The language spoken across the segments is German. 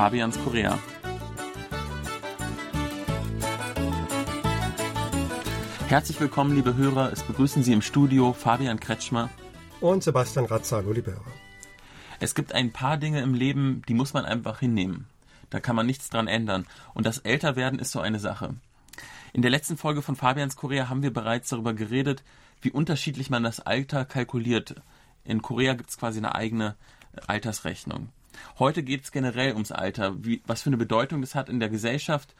Fabians Korea. Herzlich willkommen, liebe Hörer. Es begrüßen Sie im Studio Fabian Kretschmer und Sebastian Razzalo, liebe Hörer. Es gibt ein paar Dinge im Leben, die muss man einfach hinnehmen. Da kann man nichts dran ändern. Und das Älterwerden ist so eine Sache. In der letzten Folge von Fabians Korea haben wir bereits darüber geredet, wie unterschiedlich man das Alter kalkuliert. In Korea gibt es quasi eine eigene Altersrechnung. Heute geht es generell ums Alter, wie, was für eine Bedeutung das hat in der Gesellschaft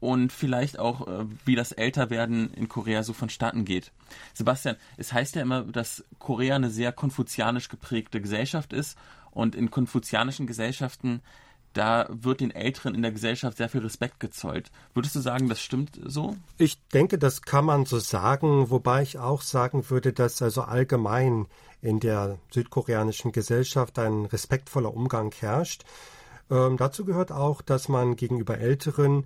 und vielleicht auch, äh, wie das Älterwerden in Korea so vonstatten geht. Sebastian, es heißt ja immer, dass Korea eine sehr konfuzianisch geprägte Gesellschaft ist und in konfuzianischen Gesellschaften da wird den Älteren in der Gesellschaft sehr viel Respekt gezollt. Würdest du sagen, das stimmt so? Ich denke, das kann man so sagen, wobei ich auch sagen würde, dass also allgemein in der südkoreanischen Gesellschaft ein respektvoller Umgang herrscht. Ähm, dazu gehört auch, dass man gegenüber Älteren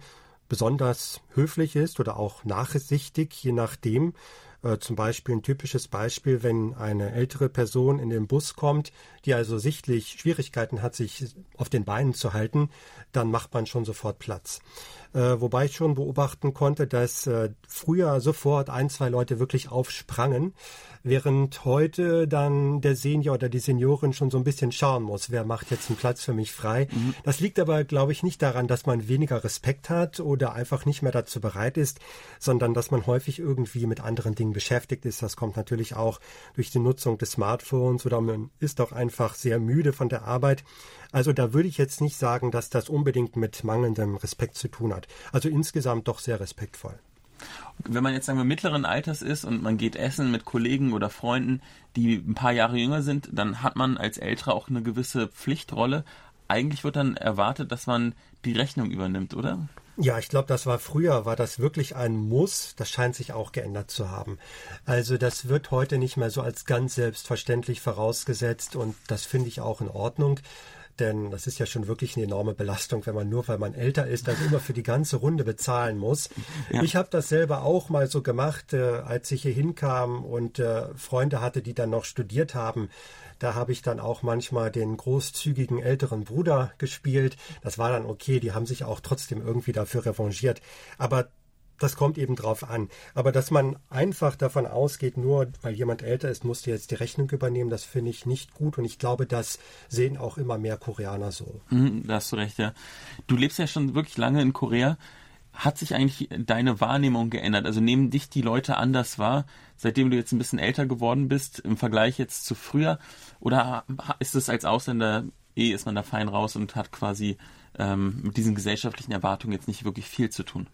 besonders höflich ist oder auch nachsichtig, je nachdem. Äh, zum Beispiel ein typisches Beispiel, wenn eine ältere Person in den Bus kommt, die also sichtlich Schwierigkeiten hat, sich auf den Beinen zu halten, dann macht man schon sofort Platz. Äh, wobei ich schon beobachten konnte, dass äh, früher sofort ein, zwei Leute wirklich aufsprangen während heute dann der Senior oder die Seniorin schon so ein bisschen schauen muss, wer macht jetzt einen Platz für mich frei. Mhm. Das liegt aber, glaube ich, nicht daran, dass man weniger Respekt hat oder einfach nicht mehr dazu bereit ist, sondern dass man häufig irgendwie mit anderen Dingen beschäftigt ist. Das kommt natürlich auch durch die Nutzung des Smartphones oder man ist auch einfach sehr müde von der Arbeit. Also da würde ich jetzt nicht sagen, dass das unbedingt mit mangelndem Respekt zu tun hat. Also insgesamt doch sehr respektvoll. Wenn man jetzt sagen wir mittleren Alters ist und man geht essen mit Kollegen oder Freunden, die ein paar Jahre jünger sind, dann hat man als Älterer auch eine gewisse Pflichtrolle. Eigentlich wird dann erwartet, dass man die Rechnung übernimmt, oder? Ja, ich glaube, das war früher, war das wirklich ein Muss. Das scheint sich auch geändert zu haben. Also das wird heute nicht mehr so als ganz selbstverständlich vorausgesetzt und das finde ich auch in Ordnung denn das ist ja schon wirklich eine enorme Belastung, wenn man nur, weil man älter ist, dann immer für die ganze Runde bezahlen muss. Ja. Ich habe das selber auch mal so gemacht, äh, als ich hier hinkam und äh, Freunde hatte, die dann noch studiert haben. Da habe ich dann auch manchmal den großzügigen älteren Bruder gespielt. Das war dann okay, die haben sich auch trotzdem irgendwie dafür revanchiert. Aber das kommt eben drauf an. Aber dass man einfach davon ausgeht, nur weil jemand älter ist, musste jetzt die Rechnung übernehmen, das finde ich nicht gut. Und ich glaube, das sehen auch immer mehr Koreaner so. Mhm, da hast du recht, ja. Du lebst ja schon wirklich lange in Korea. Hat sich eigentlich deine Wahrnehmung geändert? Also nehmen dich die Leute anders wahr, seitdem du jetzt ein bisschen älter geworden bist, im Vergleich jetzt zu früher? Oder ist es als Ausländer, eh ist man da fein raus und hat quasi ähm, mit diesen gesellschaftlichen Erwartungen jetzt nicht wirklich viel zu tun?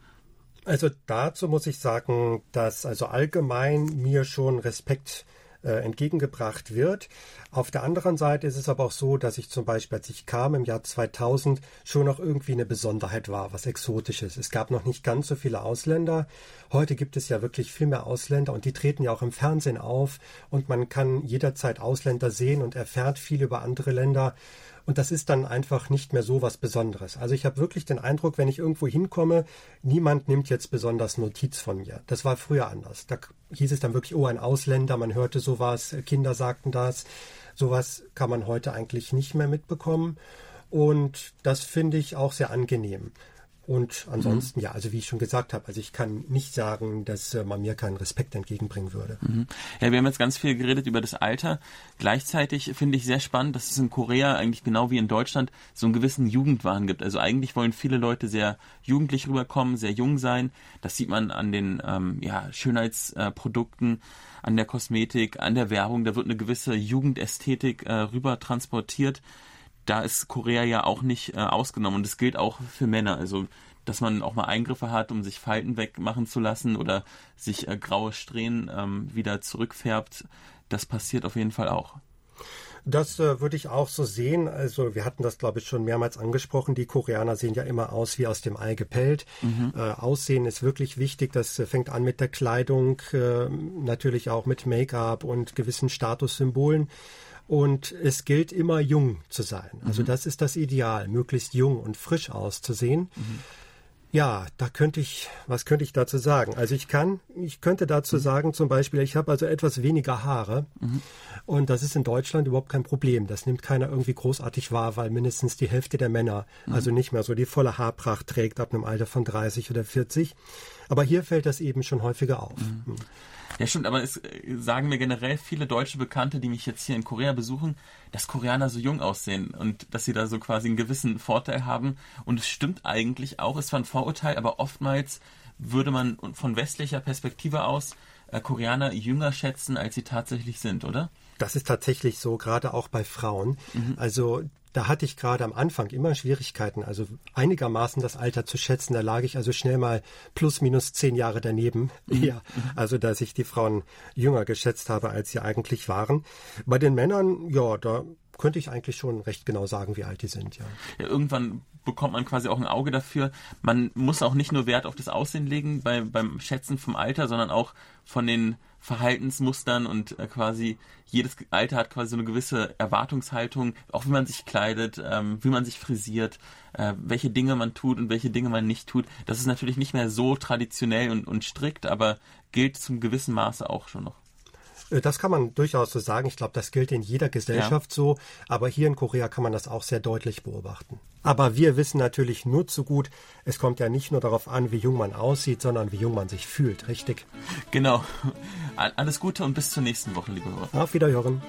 Also dazu muss ich sagen, dass also allgemein mir schon Respekt entgegengebracht wird. Auf der anderen Seite ist es aber auch so, dass ich zum Beispiel, als ich kam im Jahr 2000, schon noch irgendwie eine Besonderheit war, was Exotisches. Es gab noch nicht ganz so viele Ausländer. Heute gibt es ja wirklich viel mehr Ausländer und die treten ja auch im Fernsehen auf und man kann jederzeit Ausländer sehen und erfährt viel über andere Länder. Und das ist dann einfach nicht mehr so was Besonderes. Also ich habe wirklich den Eindruck, wenn ich irgendwo hinkomme, niemand nimmt jetzt besonders Notiz von mir. Das war früher anders. Da hieß es dann wirklich, oh, ein Ausländer, man hörte sowas, Kinder sagten das. Sowas kann man heute eigentlich nicht mehr mitbekommen. Und das finde ich auch sehr angenehm. Und ansonsten, mhm. ja, also wie ich schon gesagt habe, also ich kann nicht sagen, dass äh, man mir keinen Respekt entgegenbringen würde. Mhm. Ja, wir haben jetzt ganz viel geredet über das Alter. Gleichzeitig finde ich sehr spannend, dass es in Korea eigentlich genau wie in Deutschland so einen gewissen Jugendwahn gibt. Also eigentlich wollen viele Leute sehr jugendlich rüberkommen, sehr jung sein. Das sieht man an den ähm, ja, Schönheitsprodukten, an der Kosmetik, an der Werbung. Da wird eine gewisse Jugendästhetik äh, rüber transportiert da ist Korea ja auch nicht äh, ausgenommen und es gilt auch für Männer. Also dass man auch mal Eingriffe hat, um sich Falten wegmachen zu lassen oder sich äh, graue Strähnen ähm, wieder zurückfärbt, das passiert auf jeden Fall auch. Das äh, würde ich auch so sehen. Also wir hatten das, glaube ich, schon mehrmals angesprochen. Die Koreaner sehen ja immer aus wie aus dem Ei gepellt. Mhm. Äh, Aussehen ist wirklich wichtig. Das äh, fängt an mit der Kleidung, äh, natürlich auch mit Make-up und gewissen Statussymbolen. Und es gilt immer jung zu sein. Also mhm. das ist das Ideal, möglichst jung und frisch auszusehen. Mhm. Ja, da könnte ich, was könnte ich dazu sagen? Also ich kann, ich könnte dazu mhm. sagen, zum Beispiel, ich habe also etwas weniger Haare mhm. und das ist in Deutschland überhaupt kein Problem. Das nimmt keiner irgendwie großartig wahr, weil mindestens die Hälfte der Männer mhm. also nicht mehr so die volle Haarpracht trägt ab einem Alter von 30 oder 40. Aber hier fällt das eben schon häufiger auf. Mhm. Ja, stimmt, aber es äh, sagen mir generell viele deutsche Bekannte, die mich jetzt hier in Korea besuchen, dass Koreaner so jung aussehen und dass sie da so quasi einen gewissen Vorteil haben. Und es stimmt eigentlich auch, es war ein Vorurteil, aber oftmals würde man von westlicher Perspektive aus äh, Koreaner jünger schätzen, als sie tatsächlich sind, oder? Das ist tatsächlich so, gerade auch bei Frauen. Mhm. Also da hatte ich gerade am Anfang immer Schwierigkeiten, also einigermaßen das Alter zu schätzen. Da lag ich also schnell mal plus minus zehn Jahre daneben. Mhm. Ja, also dass ich die Frauen jünger geschätzt habe, als sie eigentlich waren. Bei den Männern, ja, da könnte ich eigentlich schon recht genau sagen, wie alt die sind, ja. ja. Irgendwann bekommt man quasi auch ein Auge dafür. Man muss auch nicht nur Wert auf das Aussehen legen bei, beim Schätzen vom Alter, sondern auch von den Verhaltensmustern und äh, quasi jedes Alter hat quasi so eine gewisse Erwartungshaltung, auch wie man sich kleidet, ähm, wie man sich frisiert, äh, welche Dinge man tut und welche Dinge man nicht tut. Das ist natürlich nicht mehr so traditionell und, und strikt, aber gilt zum gewissen Maße auch schon noch. Äh, das kann man durchaus so sagen. Ich glaube, das gilt in jeder Gesellschaft ja. so. Aber hier in Korea kann man das auch sehr deutlich beobachten. Aber wir wissen natürlich nur zu gut, es kommt ja nicht nur darauf an, wie jung man aussieht, sondern wie jung man sich fühlt, richtig? Genau. Alles Gute und bis zur nächsten Woche, liebe Hörer. Auf Wiederhören.